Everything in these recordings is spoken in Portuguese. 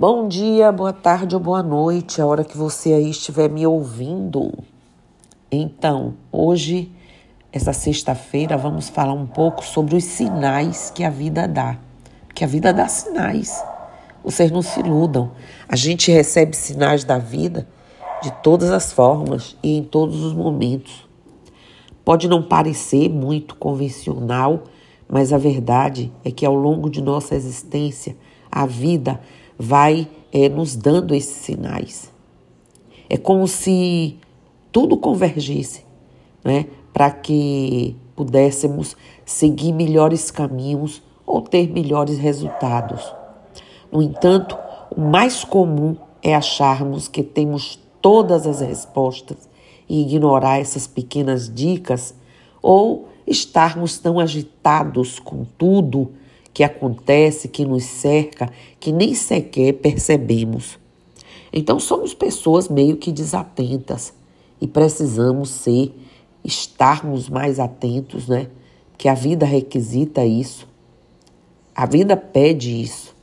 Bom dia, boa tarde ou boa noite, a hora que você aí estiver me ouvindo. Então, hoje, essa sexta-feira, vamos falar um pouco sobre os sinais que a vida dá. Porque a vida dá sinais. Vocês não se iludam. A gente recebe sinais da vida de todas as formas e em todos os momentos. Pode não parecer muito convencional, mas a verdade é que ao longo de nossa existência, a vida vai é, nos dando esses sinais. É como se tudo convergisse né, para que pudéssemos seguir melhores caminhos ou ter melhores resultados. No entanto, o mais comum é acharmos que temos todas as respostas e ignorar essas pequenas dicas ou estarmos tão agitados com tudo que acontece, que nos cerca, que nem sequer percebemos. Então somos pessoas meio que desatentas e precisamos ser, estarmos mais atentos, né? Que a vida requisita isso. A vida pede isso.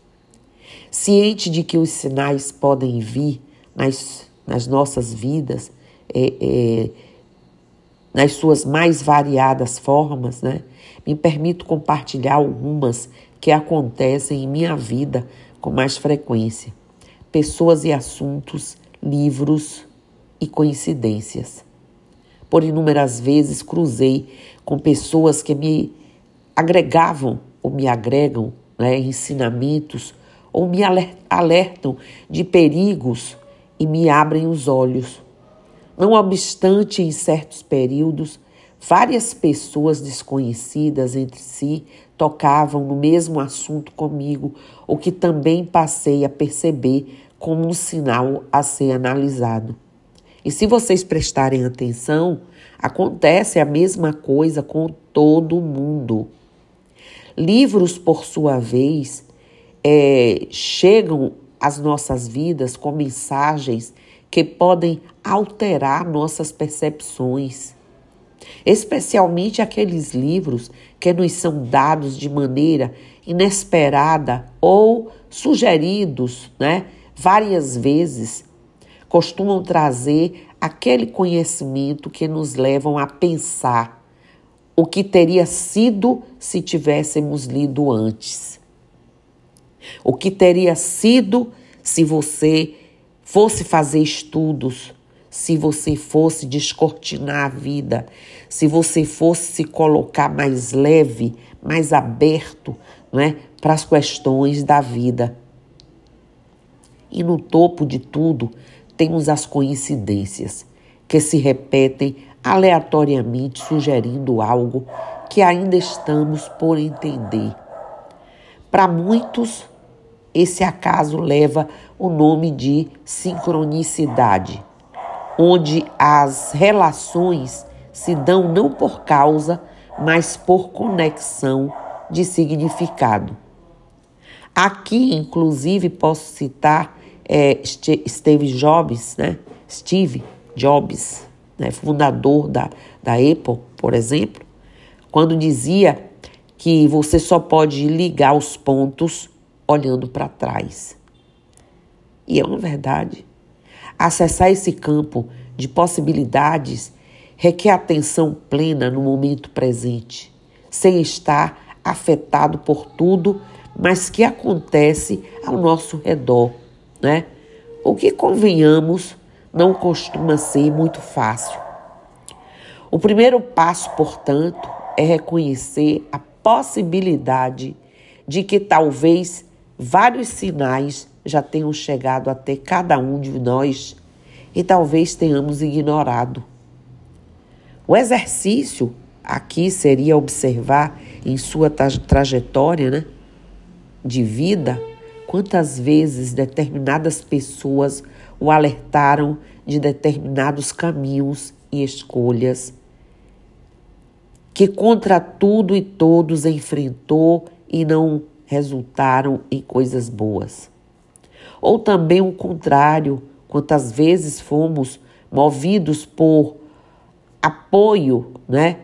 Ciente de que os sinais podem vir nas, nas nossas vidas, é, é, nas suas mais variadas formas, né? Me permito compartilhar algumas que acontecem em minha vida com mais frequência. Pessoas e assuntos, livros e coincidências. Por inúmeras vezes cruzei com pessoas que me agregavam ou me agregam né, ensinamentos ou me alertam de perigos e me abrem os olhos. Não obstante, em certos períodos, várias pessoas desconhecidas entre si tocavam no mesmo assunto comigo, o que também passei a perceber como um sinal a ser analisado. E se vocês prestarem atenção, acontece a mesma coisa com todo mundo. Livros, por sua vez, é, chegam às nossas vidas com mensagens que podem alterar nossas percepções especialmente aqueles livros que nos são dados de maneira inesperada ou sugeridos, né, várias vezes, costumam trazer aquele conhecimento que nos levam a pensar o que teria sido se tivéssemos lido antes. O que teria sido se você fosse fazer estudos se você fosse descortinar a vida, se você fosse se colocar mais leve, mais aberto não é, para as questões da vida. E no topo de tudo, temos as coincidências, que se repetem aleatoriamente, sugerindo algo que ainda estamos por entender. Para muitos, esse acaso leva o nome de sincronicidade onde as relações se dão não por causa, mas por conexão de significado. Aqui, inclusive, posso citar é, Steve Jobs, né? Steve Jobs, né? fundador da, da Apple, por exemplo, quando dizia que você só pode ligar os pontos olhando para trás. E é uma verdade. Acessar esse campo de possibilidades requer atenção plena no momento presente, sem estar afetado por tudo, mas que acontece ao nosso redor, né? O que convenhamos não costuma ser muito fácil. O primeiro passo, portanto, é reconhecer a possibilidade de que talvez vários sinais já tenham chegado até cada um de nós e talvez tenhamos ignorado. O exercício aqui seria observar em sua trajetória né, de vida quantas vezes determinadas pessoas o alertaram de determinados caminhos e escolhas que contra tudo e todos enfrentou e não resultaram em coisas boas. Ou também o contrário, quantas vezes fomos movidos por apoio né,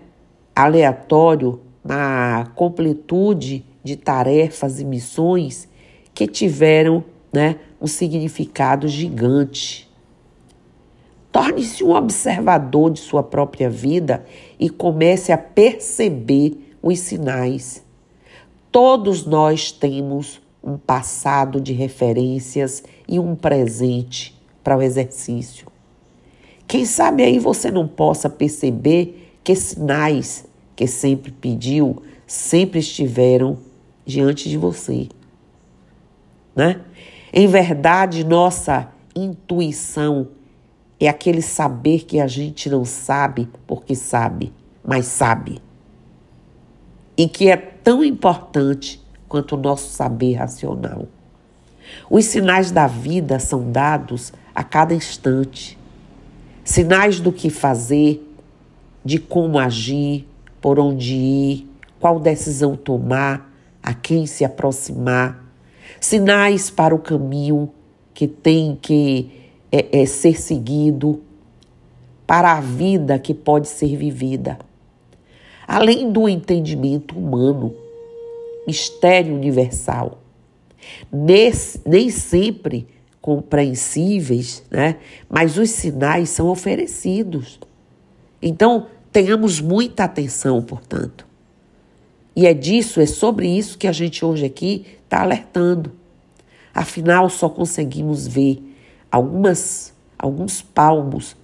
aleatório na completude de tarefas e missões que tiveram né, um significado gigante. Torne-se um observador de sua própria vida e comece a perceber os sinais. Todos nós temos um passado de referências e um presente para o exercício. Quem sabe aí você não possa perceber que sinais que sempre pediu sempre estiveram diante de você. Né? Em verdade, nossa intuição é aquele saber que a gente não sabe porque sabe, mas sabe. E que é tão importante quanto o nosso saber racional. Os sinais da vida são dados a cada instante. Sinais do que fazer, de como agir, por onde ir, qual decisão tomar, a quem se aproximar. Sinais para o caminho que tem que é, é ser seguido, para a vida que pode ser vivida. Além do entendimento humano, mistério universal, Nesse, nem sempre compreensíveis, né? mas os sinais são oferecidos. Então, tenhamos muita atenção, portanto. E é disso, é sobre isso que a gente hoje aqui está alertando. Afinal, só conseguimos ver algumas, alguns palmos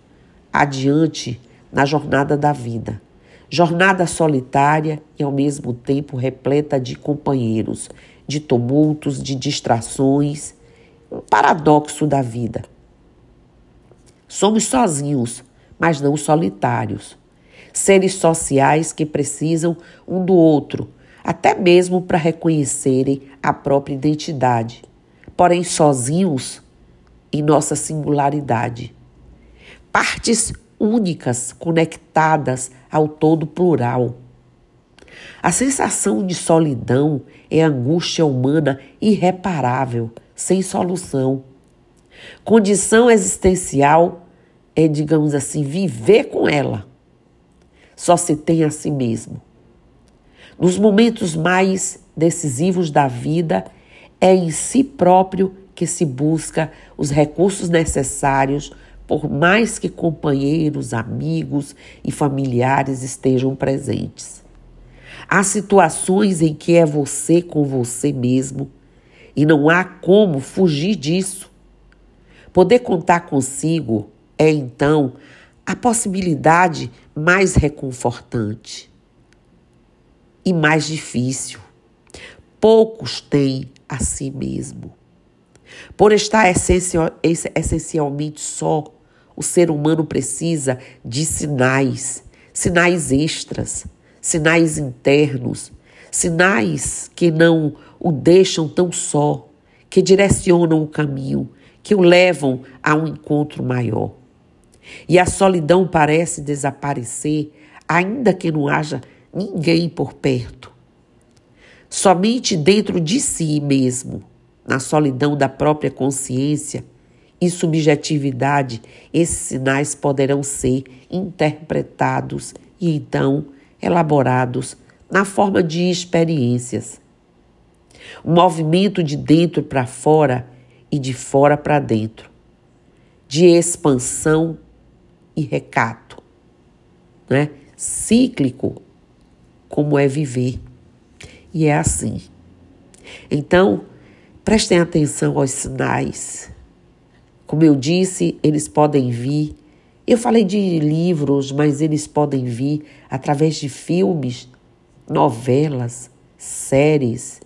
adiante na jornada da vida. Jornada solitária e ao mesmo tempo repleta de companheiros, de tumultos, de distrações, um paradoxo da vida. Somos sozinhos, mas não solitários. Seres sociais que precisam um do outro, até mesmo para reconhecerem a própria identidade. Porém, sozinhos em nossa singularidade. Partes únicas conectadas ao todo plural. A sensação de solidão é angústia humana irreparável, sem solução. Condição existencial é, digamos assim, viver com ela. Só se tem a si mesmo. Nos momentos mais decisivos da vida, é em si próprio que se busca os recursos necessários, por mais que companheiros, amigos e familiares estejam presentes. Há situações em que é você com você mesmo e não há como fugir disso. Poder contar consigo é então a possibilidade mais reconfortante e mais difícil. Poucos têm a si mesmo. Por estar essencialmente só, o ser humano precisa de sinais, sinais extras, sinais internos, sinais que não o deixam tão só, que direcionam o caminho, que o levam a um encontro maior. E a solidão parece desaparecer, ainda que não haja ninguém por perto. Somente dentro de si mesmo na solidão da própria consciência e subjetividade, esses sinais poderão ser interpretados e então elaborados na forma de experiências. Movimento de dentro para fora e de fora para dentro, de expansão e recato, né? Cíclico, como é viver. E é assim. Então, Prestem atenção aos sinais. Como eu disse, eles podem vir. Eu falei de livros, mas eles podem vir através de filmes, novelas, séries,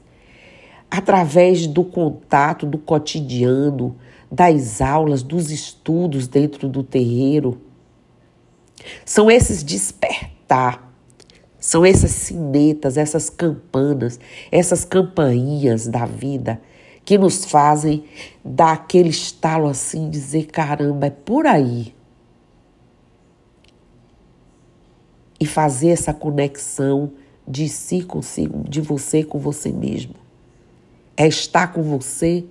através do contato, do cotidiano, das aulas, dos estudos dentro do terreiro. São esses despertar, são essas sinetas, essas campanas, essas campainhas da vida que nos fazem dar aquele estalo assim, dizer: caramba, é por aí. E fazer essa conexão de si consigo, de você com você mesmo. É estar com você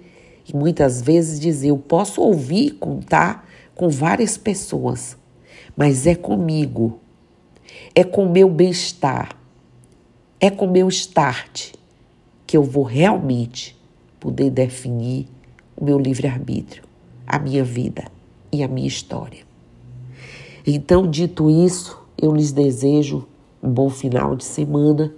e muitas vezes dizer: eu posso ouvir, contar com várias pessoas, mas é comigo, é com meu bem-estar, é com meu start que eu vou realmente poder definir o meu livre-arbítrio, a minha vida e a minha história. Então, dito isso, eu lhes desejo um bom final de semana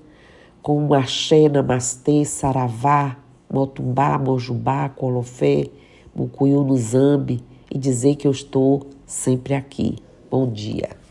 com um axé, namastê, saravá, motumbá, mojubá, colofé, mucuyu no zambi e dizer que eu estou sempre aqui. Bom dia.